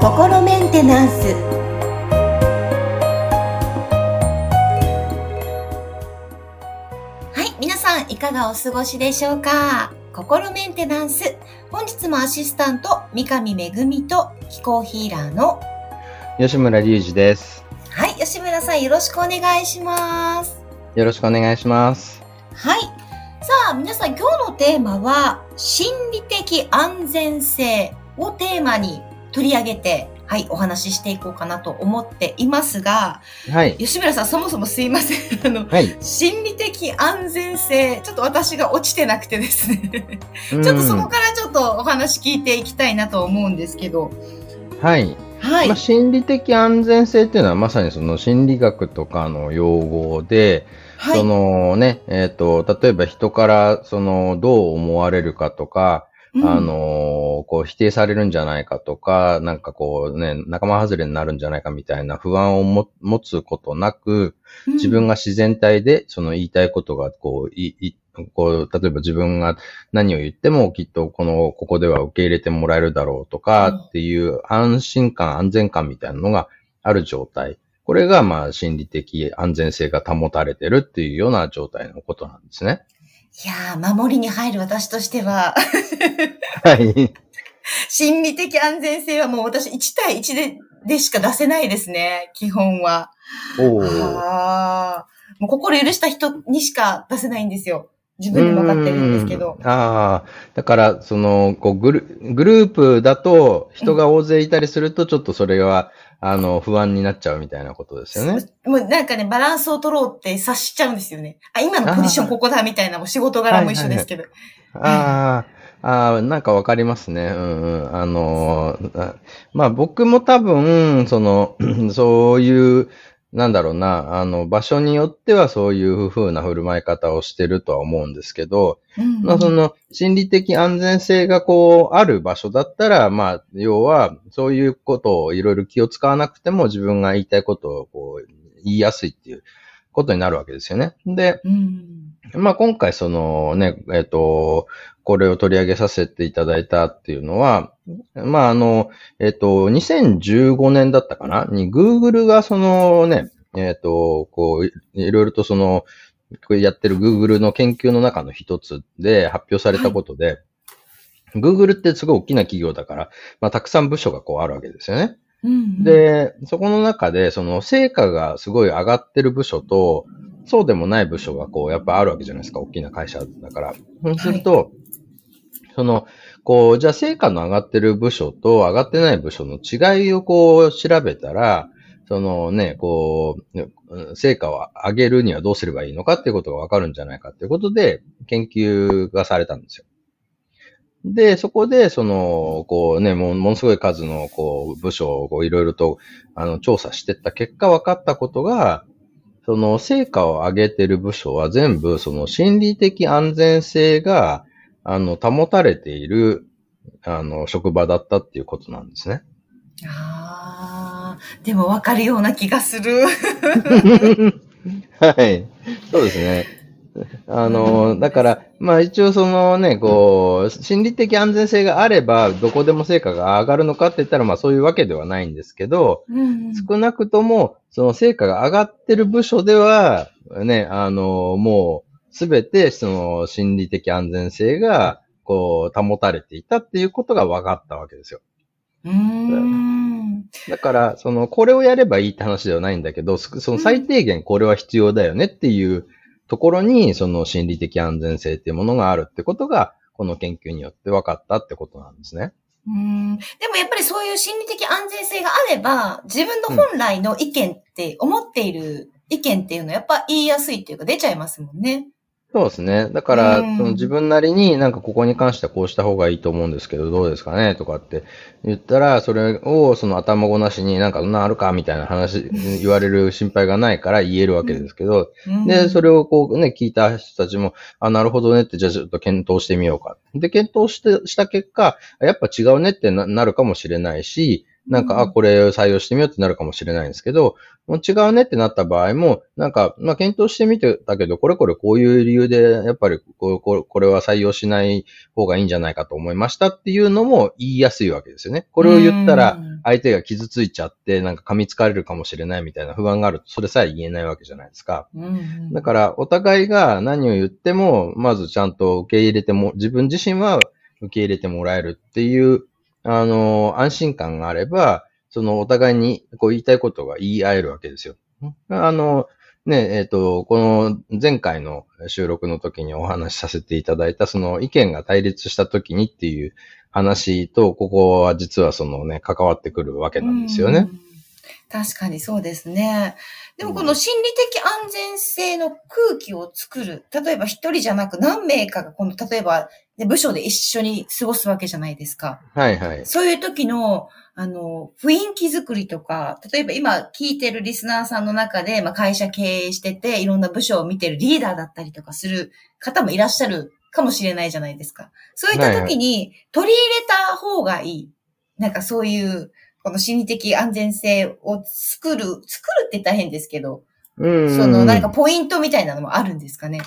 心メンテナンスはい皆さんいかがお過ごしでしょうか？心メンテナンス本日もアシスタント三上恵と気候ヒーラーの吉村隆二です。はい吉村さんよろしくお願いしますよろしくお願いします。はいさあ皆さん今日のテーマは心理的安全性をテーマに取り上げてはいお話ししていこうかなと思っていますがはい。吉村さん、そもそもすいません。あの、はい。心理的安全性、ちょっと私が落ちてなくてですね。ちょちょっとそこからちょっとお話聞いていきたいなと思うんですけど。はい。はい。まあ、心理的安全性っていうのはまさにその心理学とかの用語で、はい。そのね、えっ、と、例えば人からそのどう思われるかとか、うんあ、のこう否定されるんじゃないかとか、なんかこうね、仲間外れになるんじゃないかみたいな不安をも持つことなく、自分が、が自然体でその言いたいことがこう、い、い、こう、例えば自分が何を言ってもきっとこの、ここでは受け入れてもらえるだろうとうんかっていう安心感、安全感みたいなのがある状態。これがまあ心理的安全性が保たれてるっていうような状態のことなんですね。いやー、守りに入る私としては、はい。心理的安全性はもう私1対1で、でしか出せないですね、基本は。おー。もう心許した人にしか出せないんですよ。自分でも分かってるんですけどう。んああ、だから、その、こうグル、グループだと、人が大勢いたりすると、ちょっとそれは、あの、不安になっちゃうみたいなことですよね。もうなんかね、バランスを取ろうって察しちゃうんですよね。あ、今のポジションここだみたいな、もう仕事柄も一緒ですけど。ああ、ああ、なんかわかりますね。うんうん。あのー、あまあ僕も多分、その、そういう、なんだろうな、あの、場所によってはそういう風な振る舞い方をしてるとは思うんですけど、うんまあ、その、心理的安全性がこう、ある場所だったら、まあ、要は、そういうことをいろいろ気を使わなくても自分が言いたいことをこう、言いやすいっていうことになるわけですよね。で、うん。まあ、今回そのね、えっ、と、これを取り上げさせていただいたっていうのは、まあ、あの、えっ、と、2015年だったかな？に、Google がそのね、えっ、と、こう、いいろいろとその、やってる Google の研究の中の一つで発表されたことで、Google ってすごい大きな企業だから、まあ、たくさん部署がこうあるわけですよね。うん、で、そこの中で、その成果がすごい上がってる部署と、そうでもない部署がこう、やっぱあるわけじゃないですか、大きな会社だから。そうすると、その、こう、じゃあ成果の上がってる部署と上がってない部署の違いをこう調べたら、そのね、こう、成果を上げるにはどうすればいいのかっていうことがわかるんじゃないかっていうことで、研究がされたんですよ。で、そこで、その、こうね、もうものすごい数の、こう、部署をこういろいろと、あの、調査してった結果分かったことが、その、成果を上げてる部署は全部、その、心理的安全性が、あの、保たれている、あの、職場だったっていうことなんですね。ああ、でも分かるような気がする。はい。そうですね。あの、だから、まあ一応そのね、こう、心理的安全性があれば、どこでも成果が上がるのかって言ったら、まあそういうわけではないんですけど、うん少なくとも、その成果が上がってる部署では、ね、あの、もう、すべて、その、心理的安全性が、こう、保たれていたっていうことが分かったわけですよ。うーん。だから、その、これをやればいいって話ではないんだけど、そその最低限これは必要だよねっていうところに、その心理的安全性っていうものがあるってことが、この研究によって分かったってことなんですね。うんでもやっぱりそういう心理的安全性があれば、自分の本来の意見って思っている意見っていうのはやっぱ言いやすいっていうか出ちゃいますもんね。そうですね。だから、うんその自分なりになんかここに関してはこうした方がいいと思うんですけど、どうですかねとかって言ったら、それをその頭ごなしになんかそんなんあるかみたいな話、言われる心配がないから言えるわけですけど、うんで、それをこうね、聞いた人たちも、あ、なるほどねって、じゃあちょっと検討してみようか。で、検討して、した結果、やっぱ違うねってななるかもしれないし、なんか、あ、これ採用してみようってなるかもしれないんですけど、もう違うねってなった場合も、なんか、まあ、検討してみてたけど、これこれこういう理由で、やっぱりここ、これは採用しない方がいいんじゃないかと思いましたっていうのも言いやすいわけですよね。これを言ったら、相手が傷ついちゃって、なんか噛みつかれるかもしれないみたいな不安があると、それさえ言えないわけじゃないですか。だから、お互いが何を言っても、まずちゃんと受け入れても、自分自身は受け入れてもらえるっていうあの、安心感があれば、そのお互いにこう言いたいことが言い合えるわけですよ。あの、ね、えっ、ー、と、この前回の収録の時にお話しさせていただいた、その意見が対立した時にっていう話と、ここは実はそのね、関わってくるわけなんですよね。確かにそうですね。でもこの心理的安全性の空気を作る。例えば一人じゃなく何名かがこの、例えば部署で一緒に過ごすわけじゃないですか。はいはい。そういう時の、あの、雰囲気作りとか、例えば今聞いてるリスナーさんの中で、まあ、会社経営してて、いろんな部署を見てるリーダーだったりとかする方もいらっしゃるかもしれないじゃないですか。そういった時に取り入れた方がいい。はいはい、なんかそういう、この心理的安全性を作る、作るって大変ですけど、うんその何かポイントみたいなのもあるんですかね？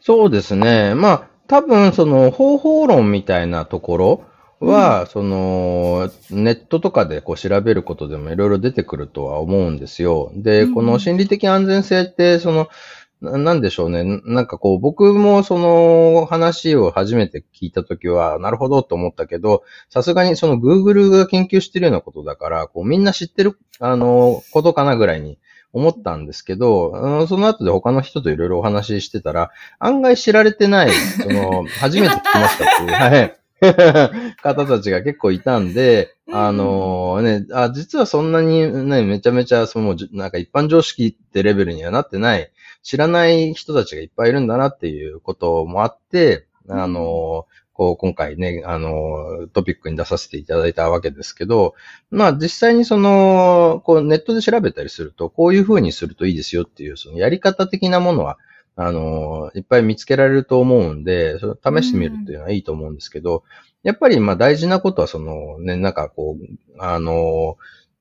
そうですね。まあ、多分その方法論みたいなところは、うん、その、ネットとかでこう調べることでもいろいろ出てくるとは思うんですよ。で、うん、この心理的安全性って、その、なんでしょうね。なんかこう、僕もその話を初めて聞いたときは、なるほどと思ったけど、さすがにその Google が研究してるようなことだから、こうみんな知ってる、あの、ことかなぐらいに思ったんですけど、その後で他の人といろいろお話ししてたら、案外知られてない、その、初めて聞きましたっていう、はい。方たちが結構いたんで、あのー、ね、あ、実はそんなにね、めちゃめちゃ、その、なんか一般常識ってレベルにはなってない知らない人たちがいっぱいいるんだなっていうこともあって、あの、こう、今回ね、あの、トピックに出させていただいたわけですけど、まあ実際にその、こうネットで調べたりすると、こういう風にするといいですよっていう、そのやり方的なものは、あの、いっぱい見つけられると思うんで、それ試してみるっていうのはいいと思うんですけど、やっぱりまあ大事なことはそのね、なんかこう、あの、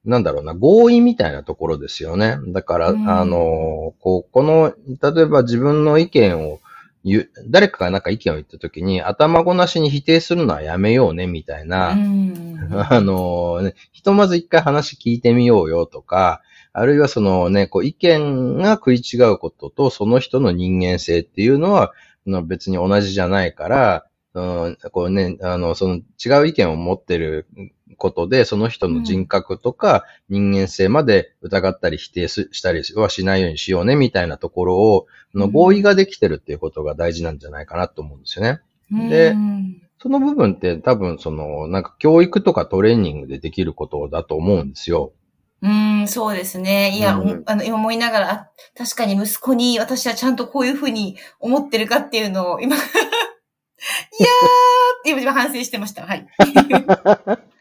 なんだろうな、合意みたいなところですよね。だから、うん、あの、こう、この、例えば自分の意見を言う、誰かがなんか意見を言ったときに、頭ごなしに否定するのはやめようね、みたいな、うん、あの、ね、ひとまず一回話聞いてみようよとか、あるいはそのね、こう意見が食い違うことと、その人の人間性っていうのは、別に同じじゃないから、うん、こうね、あの、その違う意見を持ってることで、その人の人格とか人間性まで疑ったり否定したりはしないようにしようね、みたいなところを、の合意ができてるっていうことが大事なんじゃないかなと思うんですよね。で、その部分って多分その、なんか教育とかトレーニングでできることだと思うんですよ。うん、そうですね。いや、うん、あの、今思いながら、あ、確かに息子に私はちゃんとこういうふうに思ってるかっていうのを、今 いやーって今反省してました。はい。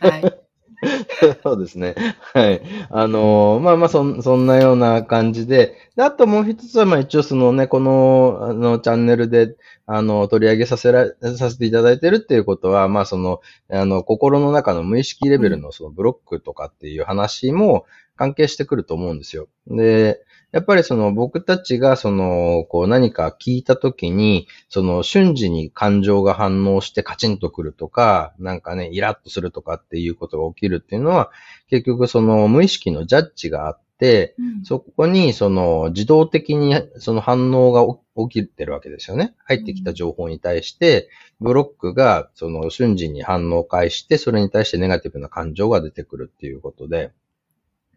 はい。そうですね。はい。あのー、まあまあそ、そんなような感じで、であともう一つは、まあ一応そのね、この、あの、チャンネルで、あの、取り上げさせら、させていただいてるっていうことは、まあその、あの、心の中の無意識レベルのそのブロックとかっていう話も関係してくると思うんですよ。で、やっぱりその僕たちがその、こう何か聞いたときに、その瞬時に感情が反応してカチンとくるとか、なんかね、イラッとするとかっていうことが起きるっていうのは、結局その無意識のジャッジがあって、うん、そこにその自動的にその反応が起きてるわけですよね。入ってきた情報に対して、ブロックがその瞬時に反応を返して、それに対してネガティブな感情が出てくるっていうことで、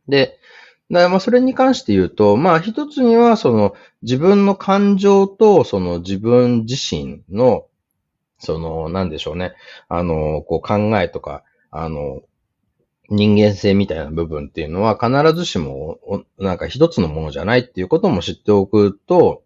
で、だまあそれに関して言うと、まあ一つにはその自分の感情とその自分自身の、その、なんでしょうね。あの、こう考えとか、あの、人間性みたいな部分っていうのは必ずしも、なんか一つのものじゃないっていうことも知っておくと、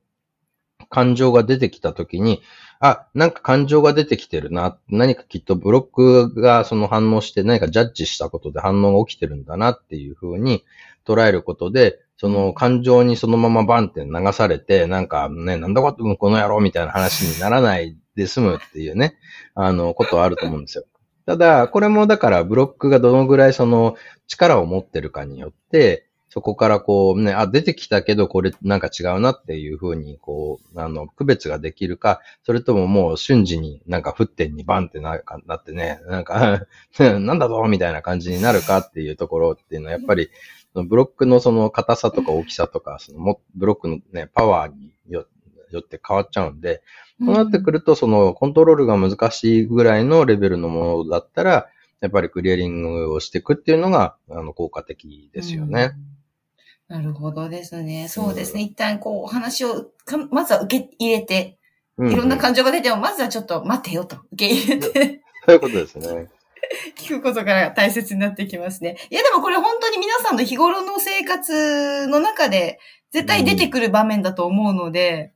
感情が出てきたときに、あ、なんか感情が出てきてるな。何かきっとブロックがその反応して何かジャッジしたことで反応が起きてるんだなっていうふうに捉えることで、その感情にそのままバンって流されて、なんかね、なんだことこの野郎みたいな話にならないで済むっていうね、あの、ことはあると思うんですよ。ただ、これもだからブロックがどのぐらいその力を持ってるかによって、そこからこうね、あ、出てきたけどこれなんか違うなっていうふうに、こう、あの、区別ができるか、それとももう瞬時になんか沸点にバンってななってね、なんか、なんだぞみたいな感じになるかっていうところっていうのは、やっぱり、ブロックのその硬さとか大きさとか、そのもブロックのね、パワーによよって変わっちゃうんで、そうなってくると、そのコントロールが難しいぐらいのレベルのものだったら、やっぱりクリアリングをしていくっていうのが、あの、効果的ですよね。うん。なるほどですね。そうですね。一旦こう、お話をか、まずは受け入れて、ういろんな感情が出ても、まずはちょっと待てよと、受け入れて、そういうことですね。聞くことが大切になってきますね。いや、でもこれ本当に皆さんの日頃の生活の中で、絶対出てくる場面だと思うので、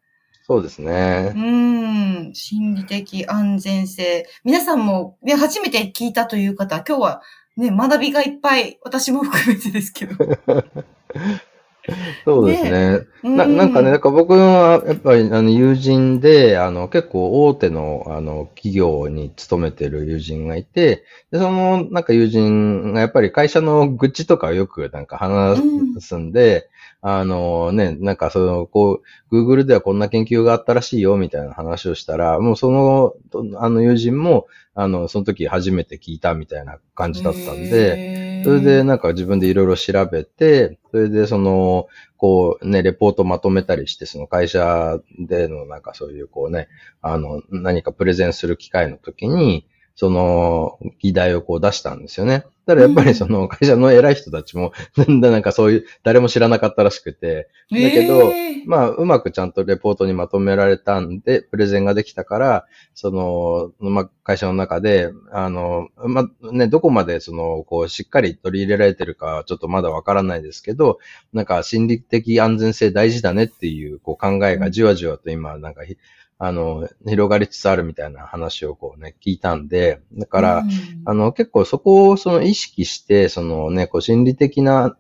そうですうね。ん、心理的安全性。皆さんも、ね、初めて聞いたという方、今日はね、学びがいっぱい、私も含めてですけど。そうですね。うななんかね、なんか僕はやっぱりあの友人で、あの結構大手のあの企業に勤めてる友人がいて、でそのなんか友人がやっぱり会社の愚痴とかをよくなんか話すんで、あのね、なんかその、こう、Google ではこんな研究があったらしいよみたいな話をしたら、もうその、あの友人も、あの、その時初めて聞いたみたいな感じだったんで、でそれでなんか自分でいろいろ調べて、それでその、こうね、レポートまとめたりして、その会社でのなんかそういうこうね、あの、何かプレゼンする機会の時に、その、議題をこう出したんですよね。ただやっぱりその会社の偉い人たちも、なんかそういう、誰も知らなかったらしくて、だけど、まあ、うまくちゃんとレポートにまとめられたんで、プレゼンができたから、その、まあ、会社の中で、あの、まあ、ね、どこまでその、こう、しっかり取り入れられてるかはちょっとまだわからないですけど、なんか心理的安全性大事だねっていう、こう、考えがじわじわと今、なんかひ、あの、広がりつつあるみたいな話をこうね、聞いたんで、だから、うん。あの、結構そこをその意識して、そのね、こう心理的な、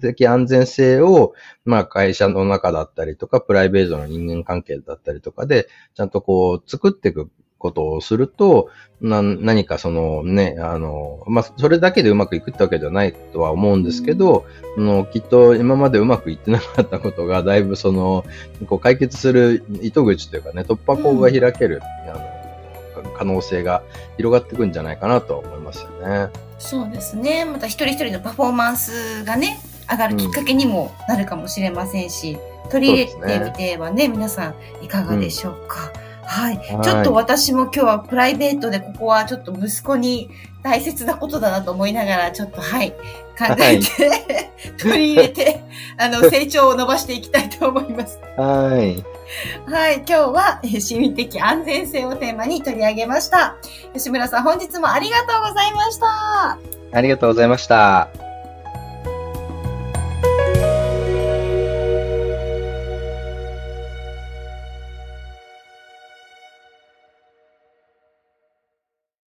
的安全性を、まあ会社の中だったりとか、プライベートの人間関係だったりとかで、ちゃんとこう作っていくことをすると、な何かそのね、あの、まあそれだけでうまくいくってわけではないとは思うんですけど、あのきっと今までうまくいってなかったことが、だいぶその、こう解決する糸口というかね、突破口が開ける、あの可能性が広がっていくんじゃないかなと思いますよね。そうですね。また一人一人のパフォーマンスがね、上がるきっかけにもなるかもしれませんし、取り入れてみてはね、皆さんいかがでしょうか？はい。はいちょっと私も今日はプライベートでここはちょっと息子に大切なことだなと思いながら、ちょっとはい、考えて、取り入れて、あの、成長を伸ばしていきたいと思います。はい。はい。今日は、えー心理的安全性をテーマに取り上げました。吉村さん、本日もありがとうございました。ありがとうございました。